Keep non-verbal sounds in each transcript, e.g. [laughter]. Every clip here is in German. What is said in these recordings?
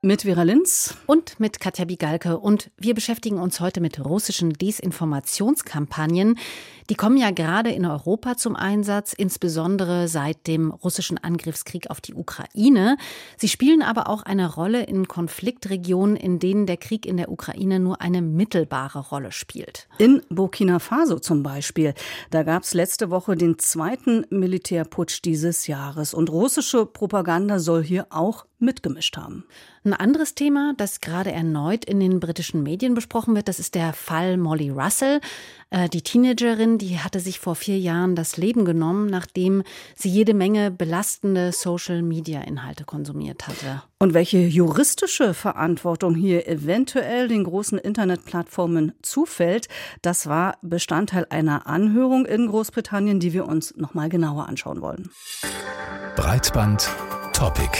mit Vera Linz und mit Katja Bigalke. Und wir beschäftigen uns heute mit russischen Desinformationskampagnen. Die kommen ja gerade in Europa zum Einsatz, insbesondere seit dem russischen Angriffskrieg auf die Ukraine. Sie spielen aber auch eine Rolle in Konfliktregionen, in denen der Krieg in der Ukraine nur eine mittelbare Rolle spielt. In Burkina Faso zum Beispiel. Da gab es letzte Woche den zweiten Militärputsch dieses Jahres. Und russische Propaganda soll hier auch mitgemischt haben. Ein anderes Thema, das gerade erneut in den britischen Medien besprochen wird, das ist der Fall Molly Russell. Äh, die Teenagerin, die hatte sich vor vier Jahren das Leben genommen, nachdem sie jede Menge belastende Social-Media-Inhalte konsumiert hatte. Und welche juristische Verantwortung hier eventuell den großen Internetplattformen zufällt, das war Bestandteil einer Anhörung in Großbritannien, die wir uns noch mal genauer anschauen wollen. Breitband Topic.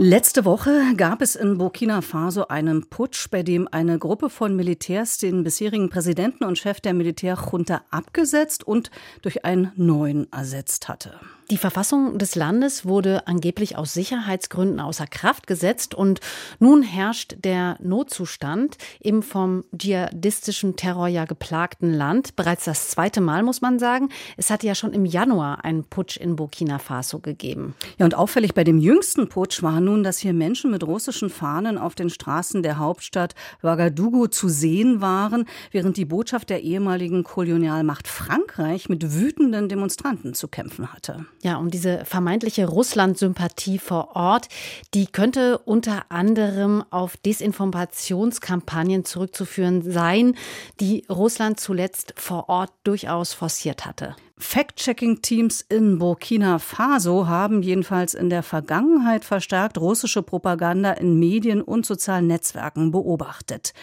Letzte Woche gab es in Burkina Faso einen Putsch, bei dem eine Gruppe von Militärs den bisherigen Präsidenten und Chef der Militärjunta abgesetzt und durch einen neuen ersetzt hatte. Die Verfassung des Landes wurde angeblich aus Sicherheitsgründen außer Kraft gesetzt und nun herrscht der Notzustand im vom dschihadistischen Terror ja geplagten Land. Bereits das zweite Mal, muss man sagen. Es hatte ja schon im Januar einen Putsch in Burkina Faso gegeben. Ja, und auffällig bei dem jüngsten Putsch war nun, dass hier Menschen mit russischen Fahnen auf den Straßen der Hauptstadt Ouagadougou zu sehen waren, während die Botschaft der ehemaligen Kolonialmacht Frankreich mit wütenden Demonstranten zu kämpfen hatte. Ja, um diese vermeintliche Russland-Sympathie vor Ort, die könnte unter anderem auf Desinformationskampagnen zurückzuführen sein, die Russland zuletzt vor Ort durchaus forciert hatte. Fact-Checking-Teams in Burkina Faso haben jedenfalls in der Vergangenheit verstärkt russische Propaganda in Medien und sozialen Netzwerken beobachtet.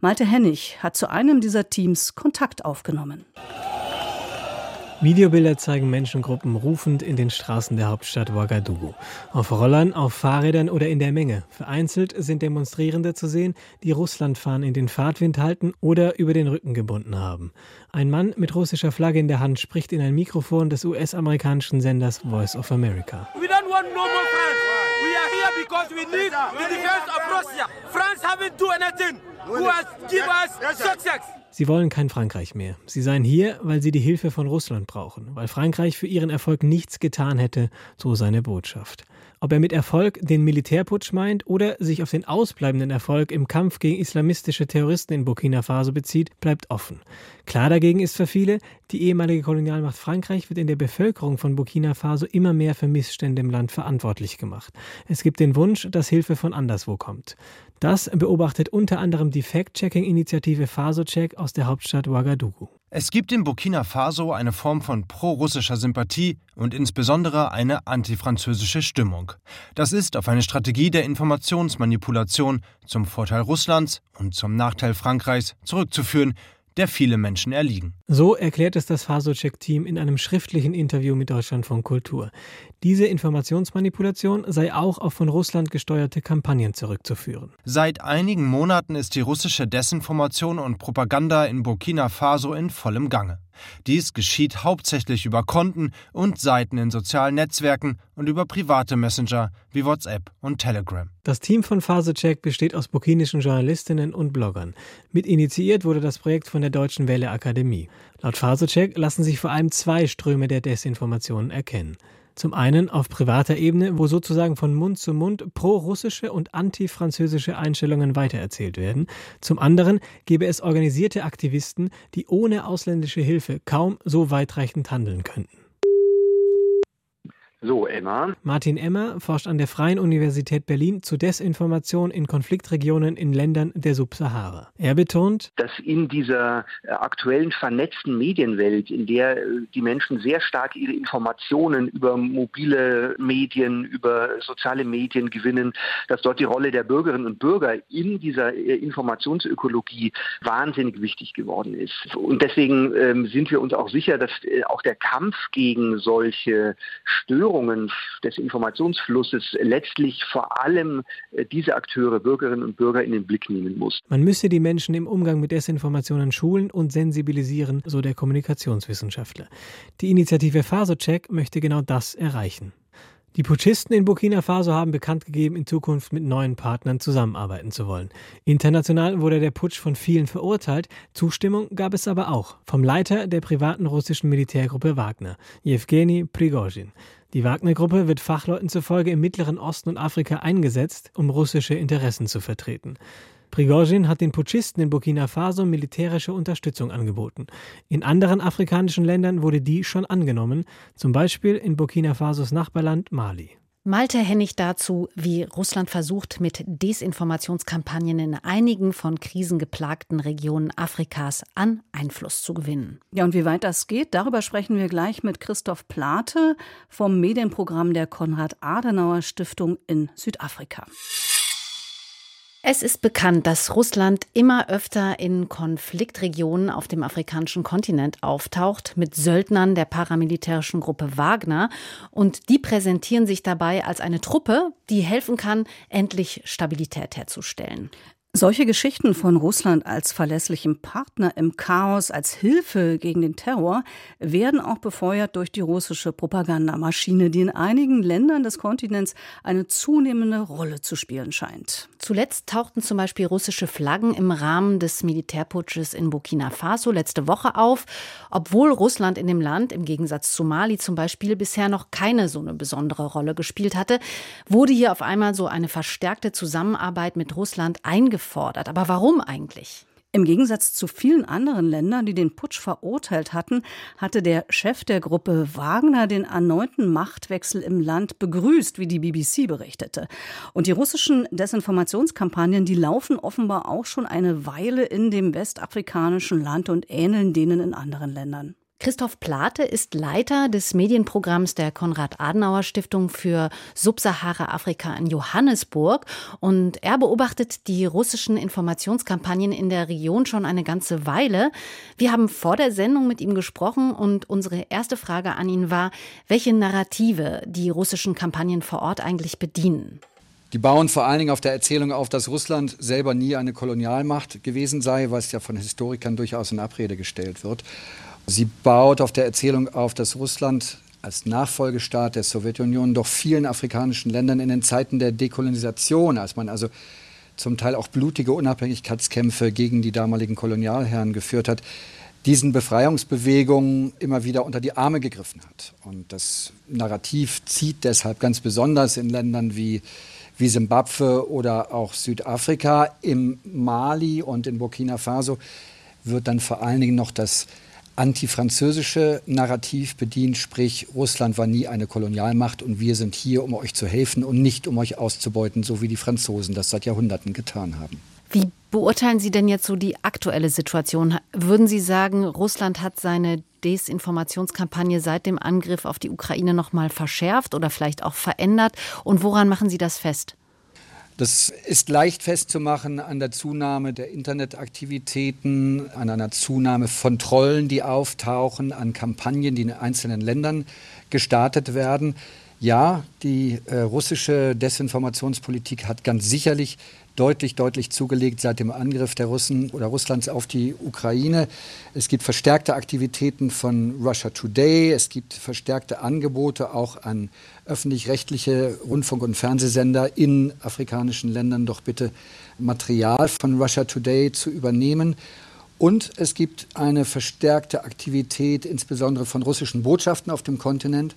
Malte Hennig hat zu einem dieser Teams Kontakt aufgenommen. Videobilder zeigen Menschengruppen rufend in den Straßen der Hauptstadt Ouagadougou. Auf Rollern, auf Fahrrädern oder in der Menge. Vereinzelt sind Demonstrierende zu sehen, die Russlandfahnen in den Fahrtwind halten oder über den Rücken gebunden haben. Ein Mann mit russischer Flagge in der Hand spricht in ein Mikrofon des US-amerikanischen Senders Voice of America. We don't want no more. We are here because we need the defense of Russia. France haven't do anything. Who has give us success? Sie wollen kein Frankreich mehr. Sie seien hier, weil sie die Hilfe von Russland brauchen, weil Frankreich für ihren Erfolg nichts getan hätte, so seine Botschaft. Ob er mit Erfolg den Militärputsch meint oder sich auf den ausbleibenden Erfolg im Kampf gegen islamistische Terroristen in Burkina Faso bezieht, bleibt offen. Klar dagegen ist für viele, die ehemalige Kolonialmacht Frankreich wird in der Bevölkerung von Burkina Faso immer mehr für Missstände im Land verantwortlich gemacht. Es gibt den Wunsch, dass Hilfe von anderswo kommt. Das beobachtet unter anderem die Fact-Checking-Initiative FasoCheck aus der Hauptstadt Ouagadougou. Es gibt in Burkina Faso eine Form von pro-russischer Sympathie und insbesondere eine antifranzösische Stimmung. Das ist auf eine Strategie der Informationsmanipulation zum Vorteil Russlands und zum Nachteil Frankreichs zurückzuführen, der viele Menschen erliegen. So erklärt es das Fasocheck-Team in einem schriftlichen Interview mit Deutschlandfunk Kultur. Diese Informationsmanipulation sei auch auf von Russland gesteuerte Kampagnen zurückzuführen. Seit einigen Monaten ist die russische Desinformation und Propaganda in Burkina Faso in vollem Gange. Dies geschieht hauptsächlich über Konten und Seiten in sozialen Netzwerken und über private Messenger wie WhatsApp und Telegram. Das Team von Phasecheck besteht aus burkinischen Journalistinnen und Bloggern. Mit initiiert wurde das Projekt von der Deutschen Welle Akademie. Laut Phasecheck lassen sich vor allem zwei Ströme der Desinformationen erkennen. Zum einen auf privater Ebene, wo sozusagen von Mund zu Mund pro-russische und anti-französische Einstellungen weitererzählt werden. Zum anderen gäbe es organisierte Aktivisten, die ohne ausländische Hilfe kaum so weitreichend handeln könnten. So, Emma. Martin Emmer forscht an der Freien Universität Berlin zu Desinformation in Konfliktregionen in Ländern der Subsahara. Er betont, dass in dieser äh, aktuellen vernetzten Medienwelt, in der äh, die Menschen sehr stark ihre Informationen über mobile Medien, über soziale Medien gewinnen, dass dort die Rolle der Bürgerinnen und Bürger in dieser äh, Informationsökologie wahnsinnig wichtig geworden ist. Und deswegen ähm, sind wir uns auch sicher, dass auch der Kampf gegen solche Störungen Störungen des Informationsflusses letztlich vor allem äh, diese Akteure, Bürgerinnen und Bürger in den Blick nehmen muss. Man müsse die Menschen im Umgang mit Desinformationen schulen und sensibilisieren, so der Kommunikationswissenschaftler. Die Initiative Fasocheck möchte genau das erreichen. Die Putschisten in Burkina Faso haben bekannt gegeben, in Zukunft mit neuen Partnern zusammenarbeiten zu wollen. International wurde der Putsch von vielen verurteilt, Zustimmung gab es aber auch vom Leiter der privaten russischen Militärgruppe Wagner, Jewgeni Prigozhin. Die Wagner-Gruppe wird Fachleuten zufolge im Mittleren Osten und Afrika eingesetzt, um russische Interessen zu vertreten. Prigozhin hat den Putschisten in Burkina Faso militärische Unterstützung angeboten. In anderen afrikanischen Ländern wurde die schon angenommen, zum Beispiel in Burkina Fasos Nachbarland Mali. Malte Hennig dazu, wie Russland versucht, mit Desinformationskampagnen in einigen von Krisen geplagten Regionen Afrikas an Einfluss zu gewinnen. Ja, und wie weit das geht, darüber sprechen wir gleich mit Christoph Plate vom Medienprogramm der Konrad-Adenauer-Stiftung in Südafrika. Es ist bekannt, dass Russland immer öfter in Konfliktregionen auf dem afrikanischen Kontinent auftaucht mit Söldnern der paramilitärischen Gruppe Wagner. Und die präsentieren sich dabei als eine Truppe, die helfen kann, endlich Stabilität herzustellen. Solche Geschichten von Russland als verlässlichem Partner im Chaos, als Hilfe gegen den Terror, werden auch befeuert durch die russische Propagandamaschine, die in einigen Ländern des Kontinents eine zunehmende Rolle zu spielen scheint. Zuletzt tauchten zum Beispiel russische Flaggen im Rahmen des Militärputsches in Burkina Faso letzte Woche auf, obwohl Russland in dem Land, im Gegensatz zu Mali zum Beispiel, bisher noch keine so eine besondere Rolle gespielt hatte, wurde hier auf einmal so eine verstärkte Zusammenarbeit mit Russland eingeführt gefordert. Aber warum eigentlich? Im Gegensatz zu vielen anderen Ländern, die den Putsch verurteilt hatten, hatte der Chef der Gruppe Wagner den erneuten Machtwechsel im Land begrüßt, wie die BBC berichtete. Und die russischen Desinformationskampagnen, die laufen offenbar auch schon eine Weile in dem westafrikanischen Land und ähneln denen in anderen Ländern. Christoph Plate ist Leiter des Medienprogramms der Konrad-Adenauer-Stiftung für Subsahara-Afrika in Johannesburg. Und er beobachtet die russischen Informationskampagnen in der Region schon eine ganze Weile. Wir haben vor der Sendung mit ihm gesprochen und unsere erste Frage an ihn war, welche Narrative die russischen Kampagnen vor Ort eigentlich bedienen. Die bauen vor allen Dingen auf der Erzählung auf, dass Russland selber nie eine Kolonialmacht gewesen sei, was ja von Historikern durchaus in Abrede gestellt wird. Sie baut auf der Erzählung auf, dass Russland als Nachfolgestaat der Sowjetunion doch vielen afrikanischen Ländern in den Zeiten der Dekolonisation, als man also zum Teil auch blutige Unabhängigkeitskämpfe gegen die damaligen Kolonialherren geführt hat, diesen Befreiungsbewegungen immer wieder unter die Arme gegriffen hat. Und das Narrativ zieht deshalb ganz besonders in Ländern wie, wie Simbabwe oder auch Südafrika. Im Mali und in Burkina Faso wird dann vor allen Dingen noch das antifranzösische Narrativ bedient, sprich Russland war nie eine Kolonialmacht und wir sind hier, um euch zu helfen und nicht um euch auszubeuten, so wie die Franzosen das seit Jahrhunderten getan haben. Wie beurteilen Sie denn jetzt so die aktuelle Situation? Würden Sie sagen, Russland hat seine Desinformationskampagne seit dem Angriff auf die Ukraine noch mal verschärft oder vielleicht auch verändert? Und woran machen Sie das fest? Das ist leicht festzumachen an der Zunahme der Internetaktivitäten, an einer Zunahme von Trollen, die auftauchen, an Kampagnen, die in einzelnen Ländern gestartet werden. Ja, die äh, russische Desinformationspolitik hat ganz sicherlich deutlich, deutlich zugelegt seit dem Angriff der Russen oder Russlands auf die Ukraine. Es gibt verstärkte Aktivitäten von Russia Today. Es gibt verstärkte Angebote auch an öffentlich-rechtliche Rundfunk- und Fernsehsender in afrikanischen Ländern, doch bitte Material von Russia Today zu übernehmen. Und es gibt eine verstärkte Aktivität, insbesondere von russischen Botschaften auf dem Kontinent.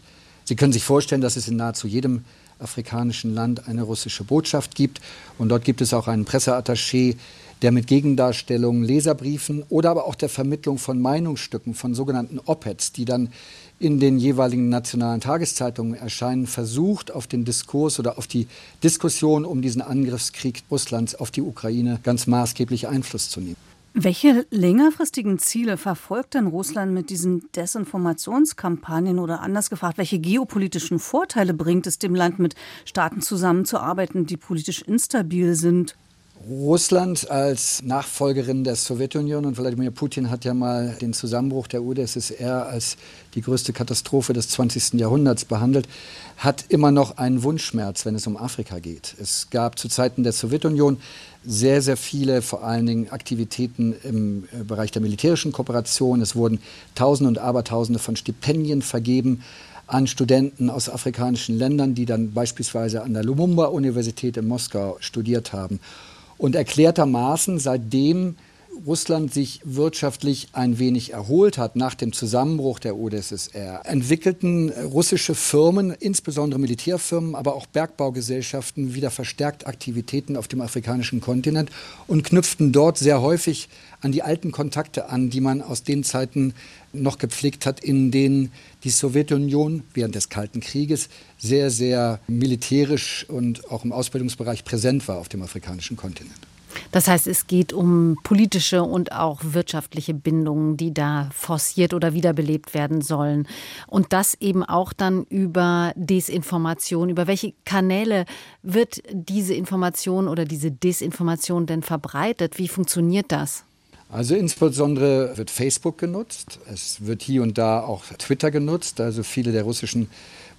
Sie können sich vorstellen, dass es in nahezu jedem afrikanischen Land eine russische Botschaft gibt. Und dort gibt es auch einen Presseattaché, der mit Gegendarstellungen, Leserbriefen oder aber auch der Vermittlung von Meinungsstücken, von sogenannten Op-Eds, die dann in den jeweiligen nationalen Tageszeitungen erscheinen, versucht, auf den Diskurs oder auf die Diskussion um diesen Angriffskrieg Russlands auf die Ukraine ganz maßgeblich Einfluss zu nehmen. Welche längerfristigen Ziele verfolgt denn Russland mit diesen Desinformationskampagnen oder anders gefragt, welche geopolitischen Vorteile bringt es dem Land, mit Staaten zusammenzuarbeiten, die politisch instabil sind? Russland als Nachfolgerin der Sowjetunion und Wladimir Putin hat ja mal den Zusammenbruch der UdSSR als die größte Katastrophe des 20. Jahrhunderts behandelt, hat immer noch einen Wunschschmerz, wenn es um Afrika geht. Es gab zu Zeiten der Sowjetunion sehr, sehr viele, vor allen Dingen Aktivitäten im äh, Bereich der militärischen Kooperation. Es wurden Tausende und Abertausende von Stipendien vergeben an Studenten aus afrikanischen Ländern, die dann beispielsweise an der Lumumba-Universität in Moskau studiert haben. Und erklärtermaßen, seitdem Russland sich wirtschaftlich ein wenig erholt hat nach dem Zusammenbruch der UdSSR, entwickelten russische Firmen, insbesondere Militärfirmen, aber auch Bergbaugesellschaften wieder verstärkt Aktivitäten auf dem afrikanischen Kontinent und knüpften dort sehr häufig an die alten Kontakte an, die man aus den Zeiten noch gepflegt hat, in denen die Sowjetunion während des Kalten Krieges sehr, sehr militärisch und auch im Ausbildungsbereich präsent war auf dem afrikanischen Kontinent. Das heißt, es geht um politische und auch wirtschaftliche Bindungen, die da forciert oder wiederbelebt werden sollen. Und das eben auch dann über Desinformation. Über welche Kanäle wird diese Information oder diese Desinformation denn verbreitet? Wie funktioniert das? Also insbesondere wird Facebook genutzt. Es wird hier und da auch Twitter genutzt. Also viele der russischen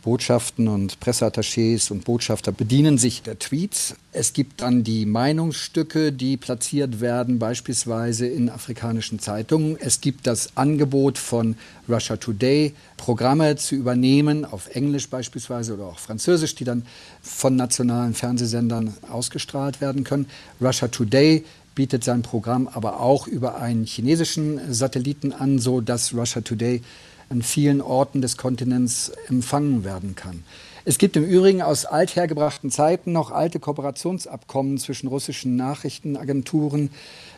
Botschaften und Presseattachés und Botschafter bedienen sich der Tweets. Es gibt dann die Meinungsstücke, die platziert werden, beispielsweise in afrikanischen Zeitungen. Es gibt das Angebot von Russia Today, Programme zu übernehmen, auf Englisch beispielsweise oder auch Französisch, die dann von nationalen Fernsehsendern ausgestrahlt werden können. Russia Today bietet sein Programm aber auch über einen chinesischen Satelliten an, so dass Russia Today an vielen Orten des Kontinents empfangen werden kann. Es gibt im Übrigen aus althergebrachten Zeiten noch alte Kooperationsabkommen zwischen russischen Nachrichtenagenturen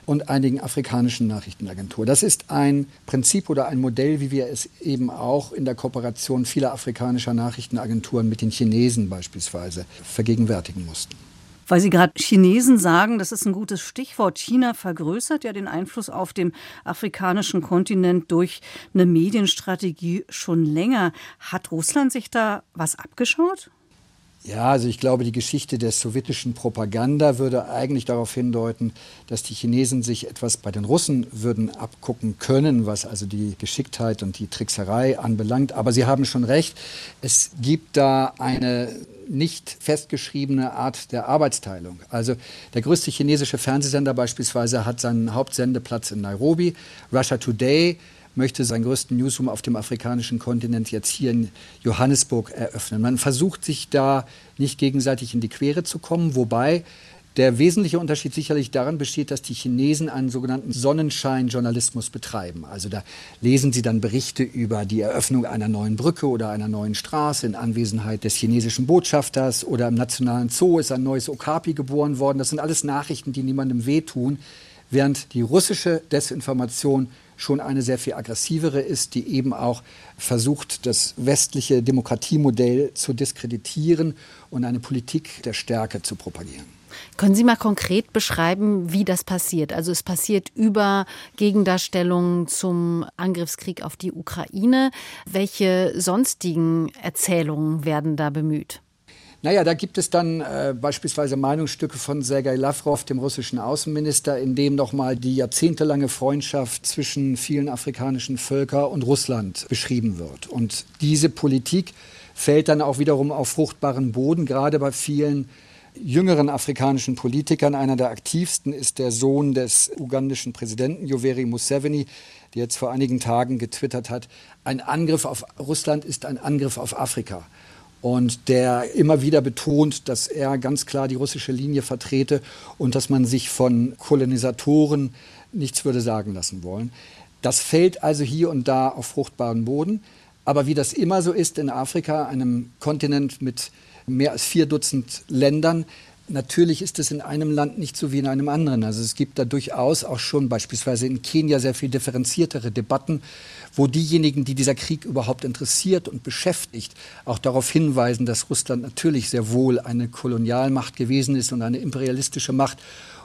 und einigen afrikanischen Nachrichtenagenturen. Das ist ein Prinzip oder ein Modell, wie wir es eben auch in der Kooperation vieler afrikanischer Nachrichtenagenturen mit den Chinesen beispielsweise vergegenwärtigen mussten. Weil Sie gerade Chinesen sagen, das ist ein gutes Stichwort. China vergrößert ja den Einfluss auf dem afrikanischen Kontinent durch eine Medienstrategie schon länger. Hat Russland sich da was abgeschaut? Ja, also ich glaube, die Geschichte der sowjetischen Propaganda würde eigentlich darauf hindeuten, dass die Chinesen sich etwas bei den Russen würden abgucken können, was also die Geschicktheit und die Trickserei anbelangt. Aber Sie haben schon recht, es gibt da eine nicht festgeschriebene Art der Arbeitsteilung. Also der größte chinesische Fernsehsender beispielsweise hat seinen Hauptsendeplatz in Nairobi. Russia Today möchte seinen größten Newsroom auf dem afrikanischen Kontinent jetzt hier in Johannesburg eröffnen. Man versucht sich da nicht gegenseitig in die Quere zu kommen, wobei der wesentliche Unterschied sicherlich darin besteht, dass die Chinesen einen sogenannten Sonnenschein-Journalismus betreiben. Also da lesen sie dann Berichte über die Eröffnung einer neuen Brücke oder einer neuen Straße in Anwesenheit des chinesischen Botschafters oder im Nationalen Zoo ist ein neues Okapi geboren worden. Das sind alles Nachrichten, die niemandem wehtun, während die russische Desinformation schon eine sehr viel aggressivere ist, die eben auch versucht, das westliche Demokratiemodell zu diskreditieren und eine Politik der Stärke zu propagieren. Können Sie mal konkret beschreiben, wie das passiert? Also es passiert über Gegendarstellungen zum Angriffskrieg auf die Ukraine. Welche sonstigen Erzählungen werden da bemüht? Naja, da gibt es dann äh, beispielsweise Meinungsstücke von Sergei Lavrov, dem russischen Außenminister, in dem nochmal die jahrzehntelange Freundschaft zwischen vielen afrikanischen Völkern und Russland beschrieben wird. Und diese Politik fällt dann auch wiederum auf fruchtbaren Boden, gerade bei vielen jüngeren afrikanischen Politikern. Einer der aktivsten ist der Sohn des ugandischen Präsidenten Yoweri Museveni, der jetzt vor einigen Tagen getwittert hat, ein Angriff auf Russland ist ein Angriff auf Afrika und der immer wieder betont, dass er ganz klar die russische Linie vertrete und dass man sich von Kolonisatoren nichts würde sagen lassen wollen. Das fällt also hier und da auf fruchtbaren Boden. Aber wie das immer so ist in Afrika, einem Kontinent mit mehr als vier Dutzend Ländern, Natürlich ist es in einem Land nicht so wie in einem anderen. Also es gibt da durchaus auch schon beispielsweise in Kenia sehr viel differenziertere Debatten, wo diejenigen, die dieser Krieg überhaupt interessiert und beschäftigt, auch darauf hinweisen, dass Russland natürlich sehr wohl eine Kolonialmacht gewesen ist und eine imperialistische Macht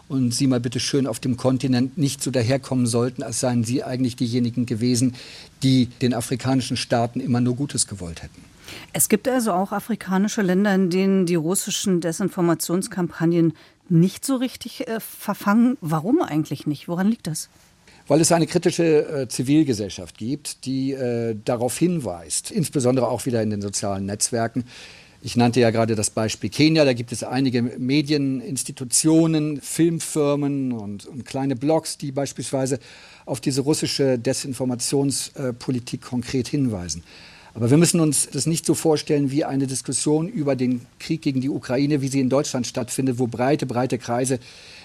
und Sie mal bitte schön auf dem Kontinent nicht so daherkommen sollten, als seien Sie eigentlich diejenigen gewesen, die den afrikanischen Staaten immer nur Gutes gewollt hätten. Es gibt also auch afrikanische Länder, in denen die russischen Desinformationskampagnen nicht so richtig äh, verfangen. Warum eigentlich nicht? Woran liegt das? Weil es eine kritische äh, Zivilgesellschaft gibt, die äh, darauf hinweist, insbesondere auch wieder in den sozialen Netzwerken. Ich nannte ja gerade das Beispiel Kenia, da gibt es einige Medieninstitutionen, Filmfirmen und, und kleine Blogs, die beispielsweise auf diese russische Desinformationspolitik konkret hinweisen. Aber wir müssen uns das nicht so vorstellen wie eine Diskussion über den Krieg gegen die Ukraine, wie sie in Deutschland stattfindet, wo breite, breite Kreise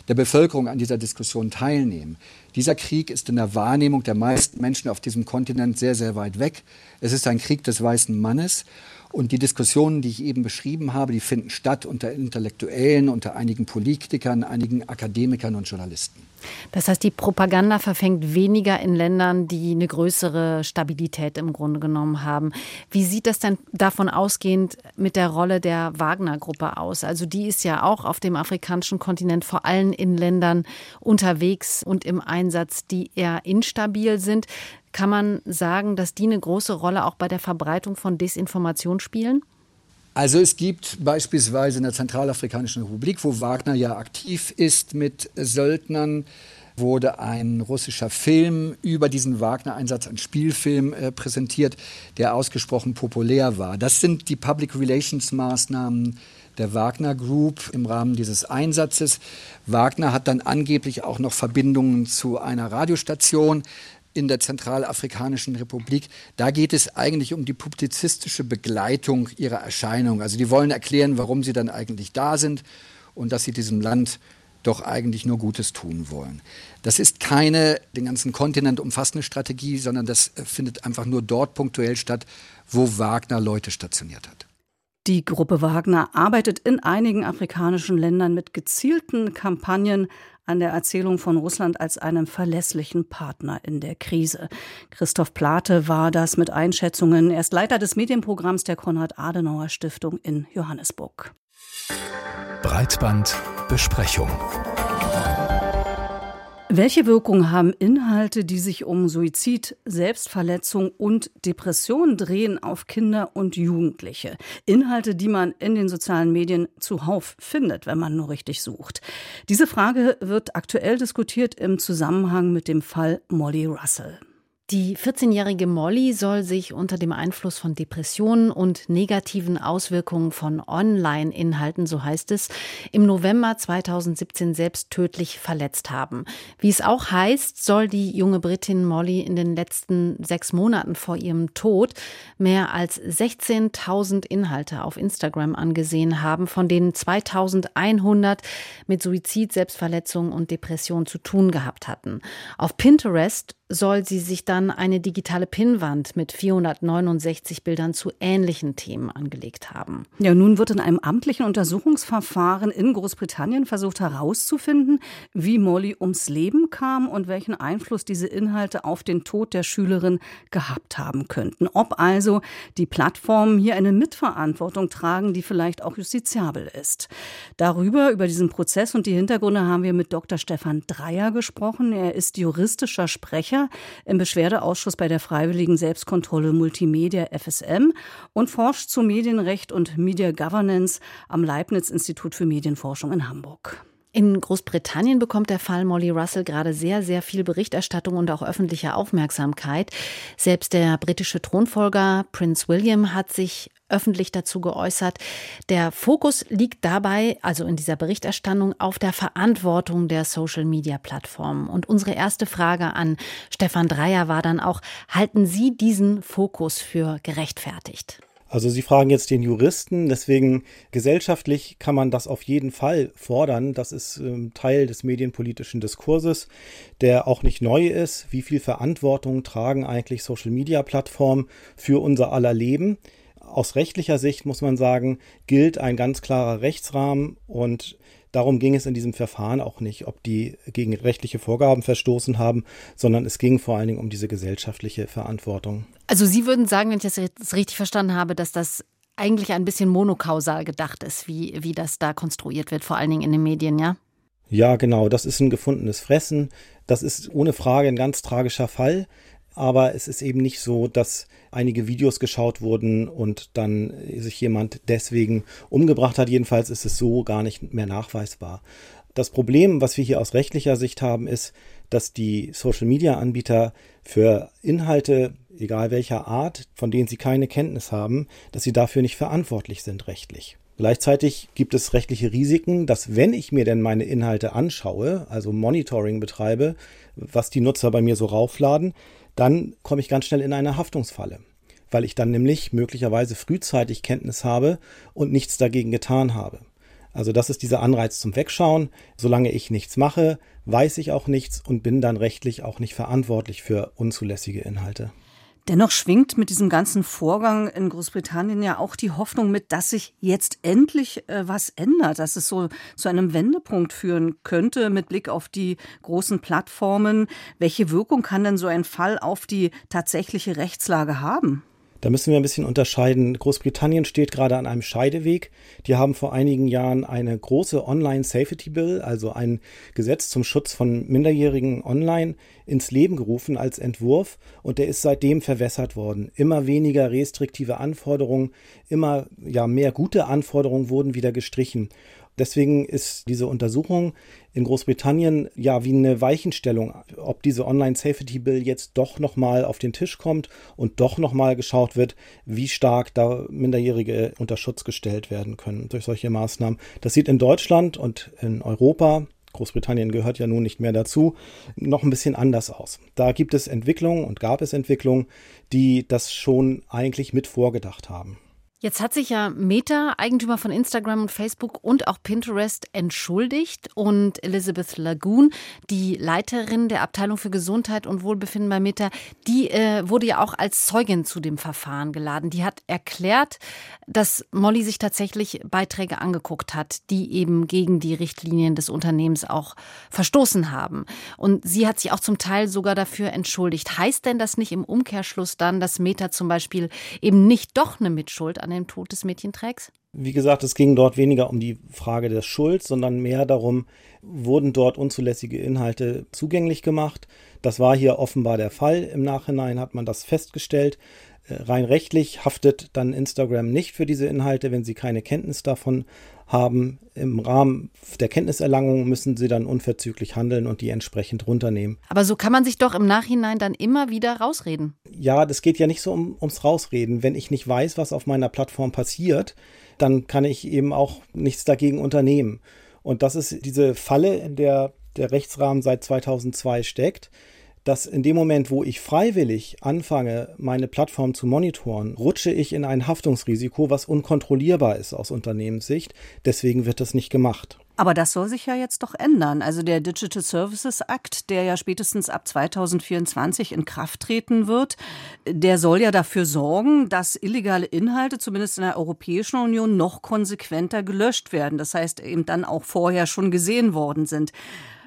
der Bevölkerung an dieser Diskussion teilnehmen. Dieser Krieg ist in der Wahrnehmung der meisten Menschen auf diesem Kontinent sehr, sehr weit weg. Es ist ein Krieg des weißen Mannes. Und die Diskussionen, die ich eben beschrieben habe, die finden statt unter Intellektuellen, unter einigen Politikern, einigen Akademikern und Journalisten. Das heißt, die Propaganda verfängt weniger in Ländern, die eine größere Stabilität im Grunde genommen haben. Wie sieht das denn davon ausgehend mit der Rolle der Wagner-Gruppe aus? Also die ist ja auch auf dem afrikanischen Kontinent vor allem in Ländern unterwegs und im Einsatz, die eher instabil sind. Kann man sagen, dass die eine große Rolle auch bei der Verbreitung von Desinformation spielen? Also es gibt beispielsweise in der Zentralafrikanischen Republik, wo Wagner ja aktiv ist mit Söldnern, wurde ein russischer Film über diesen Wagner-Einsatz, ein Spielfilm äh, präsentiert, der ausgesprochen populär war. Das sind die Public Relations-Maßnahmen der Wagner Group im Rahmen dieses Einsatzes. Wagner hat dann angeblich auch noch Verbindungen zu einer Radiostation in der Zentralafrikanischen Republik. Da geht es eigentlich um die publizistische Begleitung ihrer Erscheinung. Also die wollen erklären, warum sie dann eigentlich da sind und dass sie diesem Land doch eigentlich nur Gutes tun wollen. Das ist keine den ganzen Kontinent umfassende Strategie, sondern das findet einfach nur dort punktuell statt, wo Wagner Leute stationiert hat. Die Gruppe Wagner arbeitet in einigen afrikanischen Ländern mit gezielten Kampagnen an der Erzählung von Russland als einem verlässlichen Partner in der Krise. Christoph Plate war das mit Einschätzungen. Er ist Leiter des Medienprogramms der Konrad-Adenauer-Stiftung in Johannesburg. Breitbandbesprechung. Welche Wirkung haben Inhalte, die sich um Suizid, Selbstverletzung und Depression drehen, auf Kinder und Jugendliche? Inhalte, die man in den sozialen Medien zuhauf findet, wenn man nur richtig sucht. Diese Frage wird aktuell diskutiert im Zusammenhang mit dem Fall Molly Russell. Die 14-jährige Molly soll sich unter dem Einfluss von Depressionen und negativen Auswirkungen von Online-Inhalten, so heißt es, im November 2017 selbst tödlich verletzt haben. Wie es auch heißt, soll die junge Britin Molly in den letzten sechs Monaten vor ihrem Tod mehr als 16.000 Inhalte auf Instagram angesehen haben, von denen 2.100 mit Suizid, Selbstverletzung und Depression zu tun gehabt hatten. Auf Pinterest soll sie sich dann eine digitale Pinnwand mit 469 Bildern zu ähnlichen Themen angelegt haben. Ja, nun wird in einem amtlichen Untersuchungsverfahren in Großbritannien versucht herauszufinden, wie Molly ums Leben kam und welchen Einfluss diese Inhalte auf den Tod der Schülerin gehabt haben könnten. Ob also die Plattformen hier eine Mitverantwortung tragen, die vielleicht auch justiziabel ist. Darüber, über diesen Prozess und die Hintergründe haben wir mit Dr. Stefan Dreier gesprochen. Er ist juristischer Sprecher im Beschwerdeausschuss bei der Freiwilligen Selbstkontrolle Multimedia FSM und forscht zu Medienrecht und Media Governance am Leibniz-Institut für Medienforschung in Hamburg. In Großbritannien bekommt der Fall Molly Russell gerade sehr, sehr viel Berichterstattung und auch öffentliche Aufmerksamkeit. Selbst der britische Thronfolger Prince William hat sich öffentlich dazu geäußert. Der Fokus liegt dabei, also in dieser Berichterstattung, auf der Verantwortung der Social-Media-Plattformen. Und unsere erste Frage an Stefan Dreier war dann auch, halten Sie diesen Fokus für gerechtfertigt? Also Sie fragen jetzt den Juristen, deswegen gesellschaftlich kann man das auf jeden Fall fordern. Das ist ähm, Teil des medienpolitischen Diskurses, der auch nicht neu ist. Wie viel Verantwortung tragen eigentlich Social-Media-Plattformen für unser aller Leben? Aus rechtlicher Sicht muss man sagen, gilt ein ganz klarer Rechtsrahmen und Darum ging es in diesem Verfahren auch nicht, ob die gegen rechtliche Vorgaben verstoßen haben, sondern es ging vor allen Dingen um diese gesellschaftliche Verantwortung. Also Sie würden sagen, wenn ich das jetzt richtig verstanden habe, dass das eigentlich ein bisschen monokausal gedacht ist, wie, wie das da konstruiert wird, vor allen Dingen in den Medien, ja? Ja, genau. Das ist ein gefundenes Fressen. Das ist ohne Frage ein ganz tragischer Fall. Aber es ist eben nicht so, dass einige Videos geschaut wurden und dann sich jemand deswegen umgebracht hat. Jedenfalls ist es so gar nicht mehr nachweisbar. Das Problem, was wir hier aus rechtlicher Sicht haben, ist, dass die Social-Media-Anbieter für Inhalte, egal welcher Art, von denen sie keine Kenntnis haben, dass sie dafür nicht verantwortlich sind rechtlich. Gleichzeitig gibt es rechtliche Risiken, dass wenn ich mir denn meine Inhalte anschaue, also Monitoring betreibe, was die Nutzer bei mir so raufladen, dann komme ich ganz schnell in eine Haftungsfalle, weil ich dann nämlich möglicherweise frühzeitig Kenntnis habe und nichts dagegen getan habe. Also das ist dieser Anreiz zum Wegschauen. Solange ich nichts mache, weiß ich auch nichts und bin dann rechtlich auch nicht verantwortlich für unzulässige Inhalte. Dennoch schwingt mit diesem ganzen Vorgang in Großbritannien ja auch die Hoffnung mit, dass sich jetzt endlich äh, was ändert, dass es so zu einem Wendepunkt führen könnte mit Blick auf die großen Plattformen. Welche Wirkung kann denn so ein Fall auf die tatsächliche Rechtslage haben? Da müssen wir ein bisschen unterscheiden. Großbritannien steht gerade an einem Scheideweg. Die haben vor einigen Jahren eine große Online Safety Bill, also ein Gesetz zum Schutz von Minderjährigen online, ins Leben gerufen als Entwurf und der ist seitdem verwässert worden. Immer weniger restriktive Anforderungen, immer ja mehr gute Anforderungen wurden wieder gestrichen. Deswegen ist diese Untersuchung in Großbritannien ja wie eine Weichenstellung, ob diese Online Safety Bill jetzt doch nochmal auf den Tisch kommt und doch nochmal geschaut wird, wie stark da Minderjährige unter Schutz gestellt werden können durch solche Maßnahmen. Das sieht in Deutschland und in Europa Großbritannien gehört ja nun nicht mehr dazu, noch ein bisschen anders aus. Da gibt es Entwicklungen und gab es Entwicklungen, die das schon eigentlich mit vorgedacht haben. Jetzt hat sich ja Meta, Eigentümer von Instagram und Facebook und auch Pinterest entschuldigt und Elizabeth Lagoon, die Leiterin der Abteilung für Gesundheit und Wohlbefinden bei Meta, die äh, wurde ja auch als Zeugin zu dem Verfahren geladen. Die hat erklärt, dass Molly sich tatsächlich Beiträge angeguckt hat, die eben gegen die Richtlinien des Unternehmens auch verstoßen haben. Und sie hat sich auch zum Teil sogar dafür entschuldigt. Heißt denn das nicht im Umkehrschluss dann, dass Meta zum Beispiel eben nicht doch eine Mitschuld an an dem Tod des Mädchenträgs? Wie gesagt, es ging dort weniger um die Frage der Schuld, sondern mehr darum, wurden dort unzulässige Inhalte zugänglich gemacht. Das war hier offenbar der Fall. Im Nachhinein hat man das festgestellt. Äh, rein rechtlich haftet dann Instagram nicht für diese Inhalte, wenn sie keine Kenntnis davon haben. Im Rahmen der Kenntniserlangung müssen sie dann unverzüglich handeln und die entsprechend runternehmen. Aber so kann man sich doch im Nachhinein dann immer wieder rausreden. Ja, das geht ja nicht so um, ums Rausreden. Wenn ich nicht weiß, was auf meiner Plattform passiert, dann kann ich eben auch nichts dagegen unternehmen. Und das ist diese Falle, in der der Rechtsrahmen seit 2002 steckt dass in dem Moment, wo ich freiwillig anfange, meine Plattform zu monitoren, rutsche ich in ein Haftungsrisiko, was unkontrollierbar ist aus Unternehmenssicht. Deswegen wird das nicht gemacht. Aber das soll sich ja jetzt doch ändern. Also der Digital Services Act, der ja spätestens ab 2024 in Kraft treten wird, der soll ja dafür sorgen, dass illegale Inhalte, zumindest in der Europäischen Union, noch konsequenter gelöscht werden. Das heißt, eben dann auch vorher schon gesehen worden sind.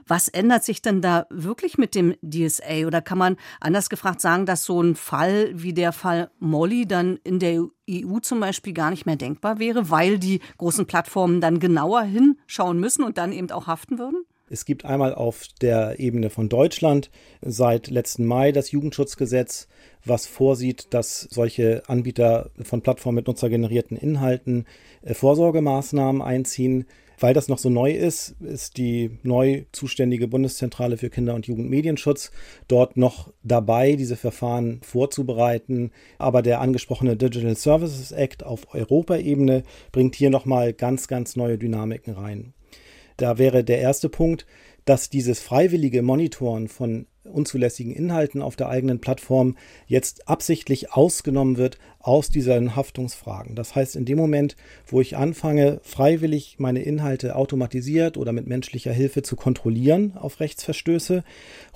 Was ändert sich denn da wirklich mit dem DSA? Oder kann man anders gefragt sagen, dass so ein Fall wie der Fall Molly dann in der EU zum Beispiel gar nicht mehr denkbar wäre, weil die großen Plattformen dann genauer hinschauen müssen und dann eben auch haften würden? Es gibt einmal auf der Ebene von Deutschland seit letzten Mai das Jugendschutzgesetz, was vorsieht, dass solche Anbieter von Plattformen mit nutzergenerierten Inhalten äh, Vorsorgemaßnahmen einziehen. Weil das noch so neu ist, ist die neu zuständige Bundeszentrale für Kinder- und Jugendmedienschutz dort noch dabei, diese Verfahren vorzubereiten. Aber der angesprochene Digital Services Act auf Europaebene bringt hier nochmal ganz, ganz neue Dynamiken rein. Da wäre der erste Punkt, dass dieses freiwillige Monitoren von unzulässigen Inhalten auf der eigenen Plattform jetzt absichtlich ausgenommen wird aus diesen Haftungsfragen. Das heißt, in dem Moment, wo ich anfange, freiwillig meine Inhalte automatisiert oder mit menschlicher Hilfe zu kontrollieren auf Rechtsverstöße,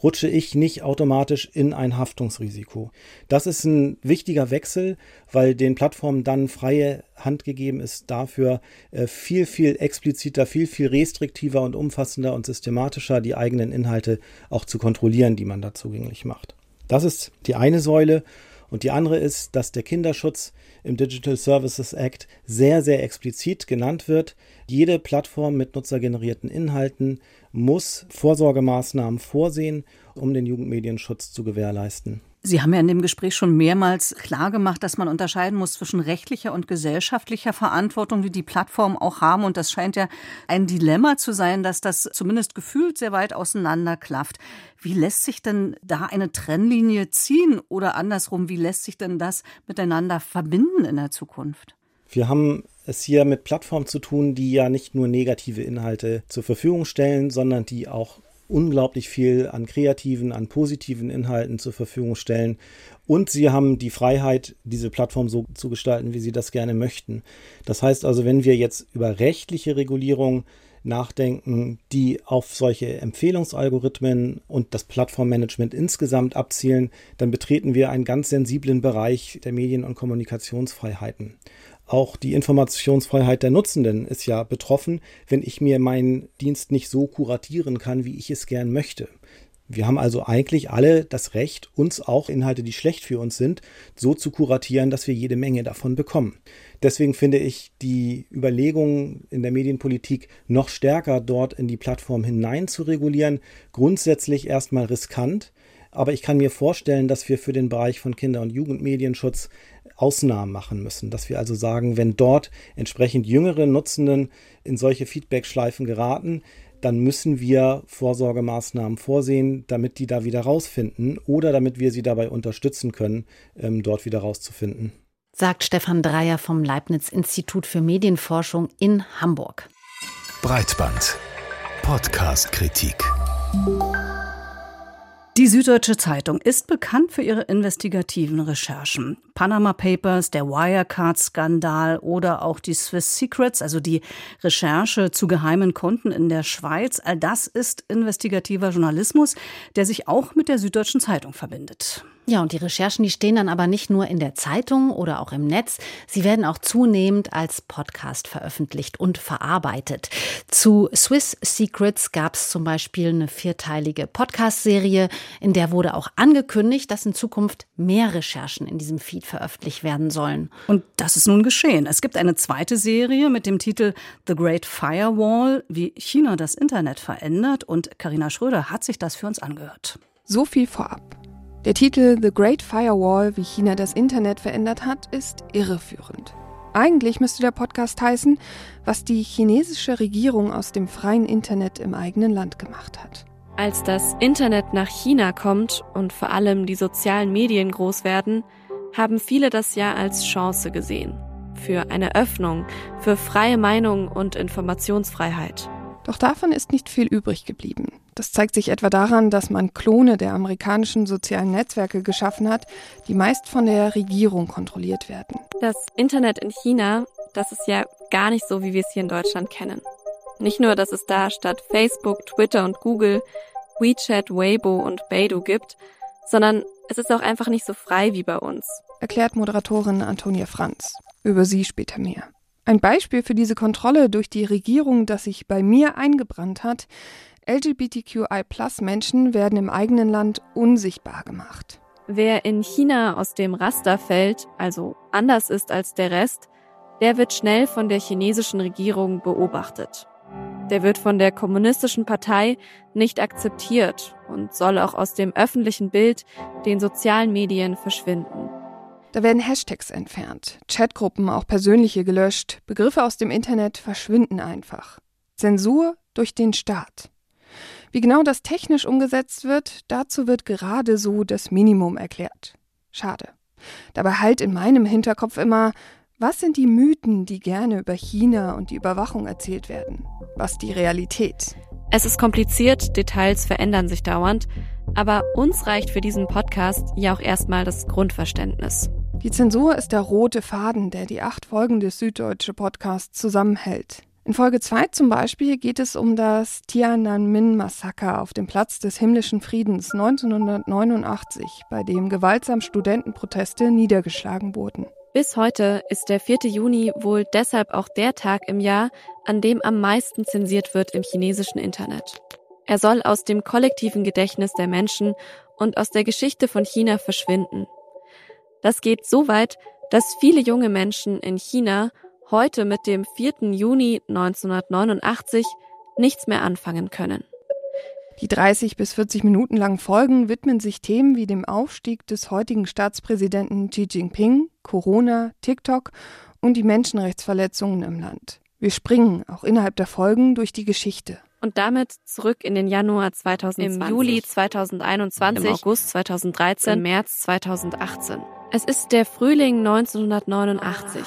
rutsche ich nicht automatisch in ein Haftungsrisiko. Das ist ein wichtiger Wechsel, weil den Plattformen dann freie Hand gegeben ist, dafür äh, viel, viel expliziter, viel, viel restriktiver und umfassender und systematischer die eigenen Inhalte auch zu kontrollieren, die man da zugänglich macht. Das ist die eine Säule. Und die andere ist, dass der Kinderschutz im Digital Services Act sehr, sehr explizit genannt wird. Jede Plattform mit nutzergenerierten Inhalten muss Vorsorgemaßnahmen vorsehen, um den Jugendmedienschutz zu gewährleisten. Sie haben ja in dem Gespräch schon mehrmals klargemacht, dass man unterscheiden muss zwischen rechtlicher und gesellschaftlicher Verantwortung, die die Plattformen auch haben. Und das scheint ja ein Dilemma zu sein, dass das zumindest gefühlt sehr weit auseinander klafft. Wie lässt sich denn da eine Trennlinie ziehen oder andersrum, wie lässt sich denn das miteinander verbinden in der Zukunft? Wir haben es hier mit Plattformen zu tun, die ja nicht nur negative Inhalte zur Verfügung stellen, sondern die auch unglaublich viel an kreativen, an positiven Inhalten zur Verfügung stellen. Und sie haben die Freiheit, diese Plattform so zu gestalten, wie sie das gerne möchten. Das heißt also, wenn wir jetzt über rechtliche Regulierung nachdenken, die auf solche Empfehlungsalgorithmen und das Plattformmanagement insgesamt abzielen, dann betreten wir einen ganz sensiblen Bereich der Medien- und Kommunikationsfreiheiten. Auch die Informationsfreiheit der Nutzenden ist ja betroffen, wenn ich mir meinen Dienst nicht so kuratieren kann, wie ich es gern möchte. Wir haben also eigentlich alle das Recht, uns auch Inhalte, die schlecht für uns sind, so zu kuratieren, dass wir jede Menge davon bekommen. Deswegen finde ich die Überlegungen in der Medienpolitik noch stärker dort in die Plattform hinein zu regulieren, grundsätzlich erstmal riskant. Aber ich kann mir vorstellen, dass wir für den Bereich von Kinder- und Jugendmedienschutz Ausnahmen machen müssen. Dass wir also sagen, wenn dort entsprechend jüngere Nutzenden in solche Feedback-Schleifen geraten, dann müssen wir Vorsorgemaßnahmen vorsehen, damit die da wieder rausfinden oder damit wir sie dabei unterstützen können, ähm, dort wieder rauszufinden. Sagt Stefan Dreier vom Leibniz-Institut für Medienforschung in Hamburg. Breitband. Podcast-Kritik. Die Süddeutsche Zeitung ist bekannt für ihre investigativen Recherchen. Panama Papers, der Wirecard-Skandal oder auch die Swiss Secrets, also die Recherche zu geheimen Konten in der Schweiz, all das ist investigativer Journalismus, der sich auch mit der Süddeutschen Zeitung verbindet. Ja, und die Recherchen, die stehen dann aber nicht nur in der Zeitung oder auch im Netz, sie werden auch zunehmend als Podcast veröffentlicht und verarbeitet. Zu Swiss Secrets gab es zum Beispiel eine vierteilige Podcast-Serie, in der wurde auch angekündigt, dass in Zukunft mehr Recherchen in diesem Feed veröffentlicht werden sollen. Und das ist nun geschehen. Es gibt eine zweite Serie mit dem Titel The Great Firewall, wie China das Internet verändert. Und Karina Schröder hat sich das für uns angehört. So viel vorab. Der Titel The Great Firewall, wie China das Internet verändert hat, ist irreführend. Eigentlich müsste der Podcast heißen, was die chinesische Regierung aus dem freien Internet im eigenen Land gemacht hat. Als das Internet nach China kommt und vor allem die sozialen Medien groß werden, haben viele das ja als Chance gesehen. Für eine Öffnung, für freie Meinung und Informationsfreiheit. Doch davon ist nicht viel übrig geblieben. Das zeigt sich etwa daran, dass man Klone der amerikanischen sozialen Netzwerke geschaffen hat, die meist von der Regierung kontrolliert werden. Das Internet in China, das ist ja gar nicht so, wie wir es hier in Deutschland kennen. Nicht nur, dass es da statt Facebook, Twitter und Google WeChat, Weibo und Beidou gibt, sondern es ist auch einfach nicht so frei wie bei uns. Erklärt Moderatorin Antonia Franz. Über sie später mehr. Ein Beispiel für diese Kontrolle durch die Regierung, das sich bei mir eingebrannt hat, LGBTQI-Plus-Menschen werden im eigenen Land unsichtbar gemacht. Wer in China aus dem Raster fällt, also anders ist als der Rest, der wird schnell von der chinesischen Regierung beobachtet. Der wird von der kommunistischen Partei nicht akzeptiert und soll auch aus dem öffentlichen Bild, den sozialen Medien verschwinden. Da werden Hashtags entfernt, Chatgruppen, auch persönliche gelöscht, Begriffe aus dem Internet verschwinden einfach. Zensur durch den Staat. Wie genau das technisch umgesetzt wird, dazu wird gerade so das Minimum erklärt. Schade. Dabei halt in meinem Hinterkopf immer, was sind die Mythen, die gerne über China und die Überwachung erzählt werden? Was die Realität? Es ist kompliziert, Details verändern sich dauernd, aber uns reicht für diesen Podcast ja auch erstmal das Grundverständnis. Die Zensur ist der rote Faden, der die acht Folgen des Süddeutsche Podcasts zusammenhält. In Folge 2 zum Beispiel geht es um das Tiananmen-Massaker auf dem Platz des himmlischen Friedens 1989, bei dem gewaltsam Studentenproteste niedergeschlagen wurden. Bis heute ist der 4. Juni wohl deshalb auch der Tag im Jahr, an dem am meisten zensiert wird im chinesischen Internet. Er soll aus dem kollektiven Gedächtnis der Menschen und aus der Geschichte von China verschwinden. Das geht so weit, dass viele junge Menschen in China heute mit dem 4. Juni 1989 nichts mehr anfangen können. Die 30 bis 40 Minuten langen Folgen widmen sich Themen wie dem Aufstieg des heutigen Staatspräsidenten Xi Jinping, Corona, TikTok und die Menschenrechtsverletzungen im Land. Wir springen auch innerhalb der Folgen durch die Geschichte. Und damit zurück in den Januar 2020, im Juli 2021, im August 2013, im März 2018. Es ist der Frühling 1989.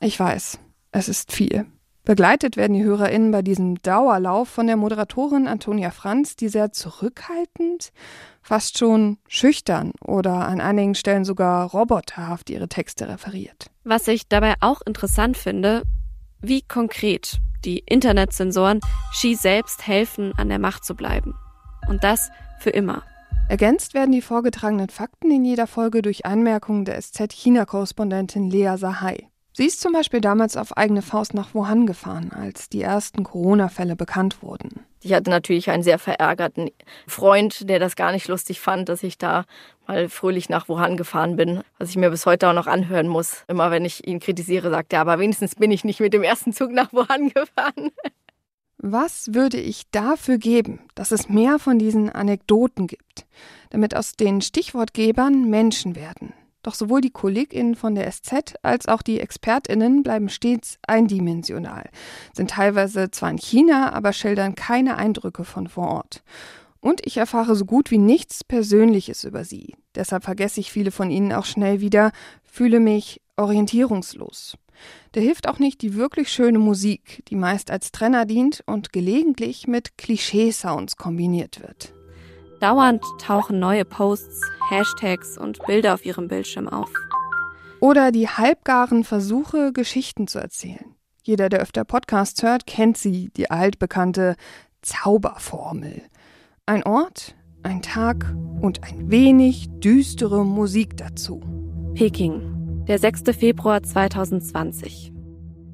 Ich weiß, es ist viel. Begleitet werden die HörerInnen bei diesem Dauerlauf von der Moderatorin Antonia Franz, die sehr zurückhaltend, fast schon schüchtern oder an einigen Stellen sogar roboterhaft ihre Texte referiert. Was ich dabei auch interessant finde, wie konkret die Internetsensoren Xi selbst helfen, an der Macht zu bleiben. Und das für immer. Ergänzt werden die vorgetragenen Fakten in jeder Folge durch Anmerkungen der SZ-China-Korrespondentin Lea Sahai. Sie ist zum Beispiel damals auf eigene Faust nach Wuhan gefahren, als die ersten Corona-Fälle bekannt wurden. Ich hatte natürlich einen sehr verärgerten Freund, der das gar nicht lustig fand, dass ich da mal fröhlich nach Wuhan gefahren bin, was ich mir bis heute auch noch anhören muss. Immer wenn ich ihn kritisiere, sagt er, aber wenigstens bin ich nicht mit dem ersten Zug nach Wuhan [laughs] gefahren. Was würde ich dafür geben, dass es mehr von diesen Anekdoten gibt, damit aus den Stichwortgebern Menschen werden? Doch sowohl die KollegInnen von der SZ als auch die ExpertInnen bleiben stets eindimensional, sind teilweise zwar in China, aber schildern keine Eindrücke von vor Ort. Und ich erfahre so gut wie nichts Persönliches über sie. Deshalb vergesse ich viele von ihnen auch schnell wieder, fühle mich orientierungslos. Da hilft auch nicht die wirklich schöne Musik, die meist als Trenner dient und gelegentlich mit Klischee-Sounds kombiniert wird. Dauernd tauchen neue Posts, Hashtags und Bilder auf ihrem Bildschirm auf. Oder die halbgaren Versuche, Geschichten zu erzählen. Jeder, der öfter Podcasts hört, kennt sie, die altbekannte Zauberformel. Ein Ort, ein Tag und ein wenig düstere Musik dazu. Peking, der 6. Februar 2020.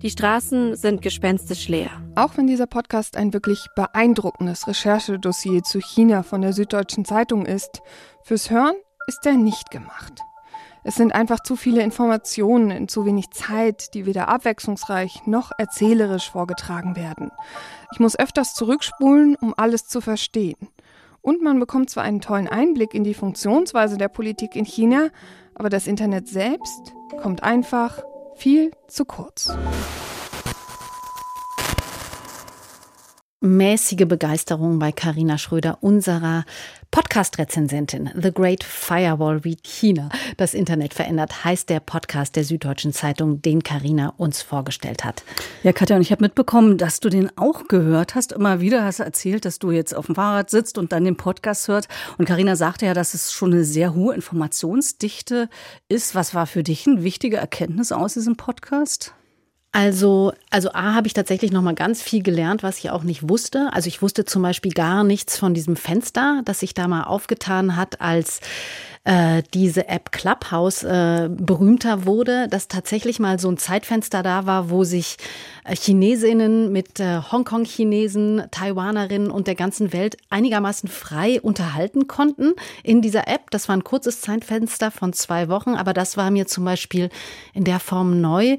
Die Straßen sind gespenstisch leer. Auch wenn dieser Podcast ein wirklich beeindruckendes Recherchedossier zu China von der Süddeutschen Zeitung ist, fürs Hören ist er nicht gemacht. Es sind einfach zu viele Informationen in zu wenig Zeit, die weder abwechslungsreich noch erzählerisch vorgetragen werden. Ich muss öfters zurückspulen, um alles zu verstehen. Und man bekommt zwar einen tollen Einblick in die Funktionsweise der Politik in China, aber das Internet selbst kommt einfach viel zu kurz. Mäßige Begeisterung bei Karina Schröder, unserer Podcast-Rezensentin. The Great Firewall wie China das Internet verändert, heißt der Podcast der Süddeutschen Zeitung, den Karina uns vorgestellt hat. Ja, Katja, und ich habe mitbekommen, dass du den auch gehört hast. Immer wieder hast du erzählt, dass du jetzt auf dem Fahrrad sitzt und dann den Podcast hört. Und Karina sagte ja, dass es schon eine sehr hohe Informationsdichte ist. Was war für dich eine wichtige Erkenntnis aus diesem Podcast? Also, also A habe ich tatsächlich noch mal ganz viel gelernt, was ich auch nicht wusste. Also ich wusste zum Beispiel gar nichts von diesem Fenster, das sich da mal aufgetan hat, als äh, diese App Clubhouse äh, berühmter wurde, dass tatsächlich mal so ein Zeitfenster da war, wo sich äh, Chinesinnen mit äh, Hongkong-Chinesen, Taiwanerinnen und der ganzen Welt einigermaßen frei unterhalten konnten in dieser App. Das war ein kurzes Zeitfenster von zwei Wochen, aber das war mir zum Beispiel in der Form neu.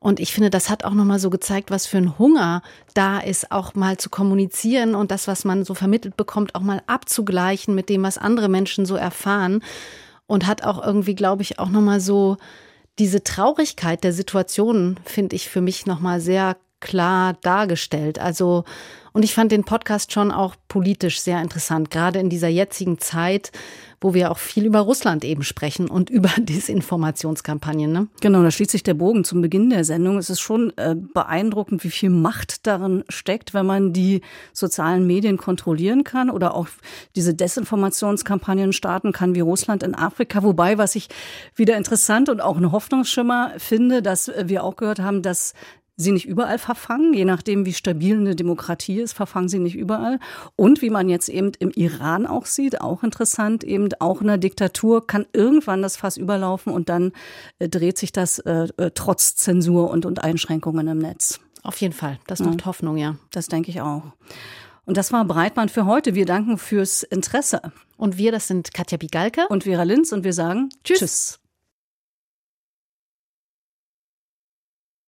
Und ich finde, das hat auch nochmal so gezeigt, was für ein Hunger da ist, auch mal zu kommunizieren und das, was man so vermittelt bekommt, auch mal abzugleichen mit dem, was andere Menschen so erfahren. Und hat auch irgendwie, glaube ich, auch nochmal so diese Traurigkeit der Situation, finde ich für mich nochmal sehr klar dargestellt. Also, und ich fand den Podcast schon auch politisch sehr interessant, gerade in dieser jetzigen Zeit, wo wir auch viel über Russland eben sprechen und [laughs] über Desinformationskampagnen. Ne? Genau, da schließt sich der Bogen zum Beginn der Sendung. Es ist schon äh, beeindruckend, wie viel Macht darin steckt, wenn man die sozialen Medien kontrollieren kann oder auch diese Desinformationskampagnen starten kann, wie Russland in Afrika. Wobei, was ich wieder interessant und auch ein Hoffnungsschimmer finde, dass wir auch gehört haben, dass sie nicht überall verfangen. Je nachdem, wie stabil eine Demokratie ist, verfangen sie nicht überall. Und wie man jetzt eben im Iran auch sieht, auch interessant, eben auch in der Diktatur kann irgendwann das Fass überlaufen und dann äh, dreht sich das äh, äh trotz Zensur und, und Einschränkungen im Netz. Auf jeden Fall. Das macht ja. Hoffnung, ja. Das denke ich auch. Und das war Breitband für heute. Wir danken fürs Interesse. Und wir, das sind Katja Bigalke und Vera Linz und wir sagen Tschüss. Tschüss.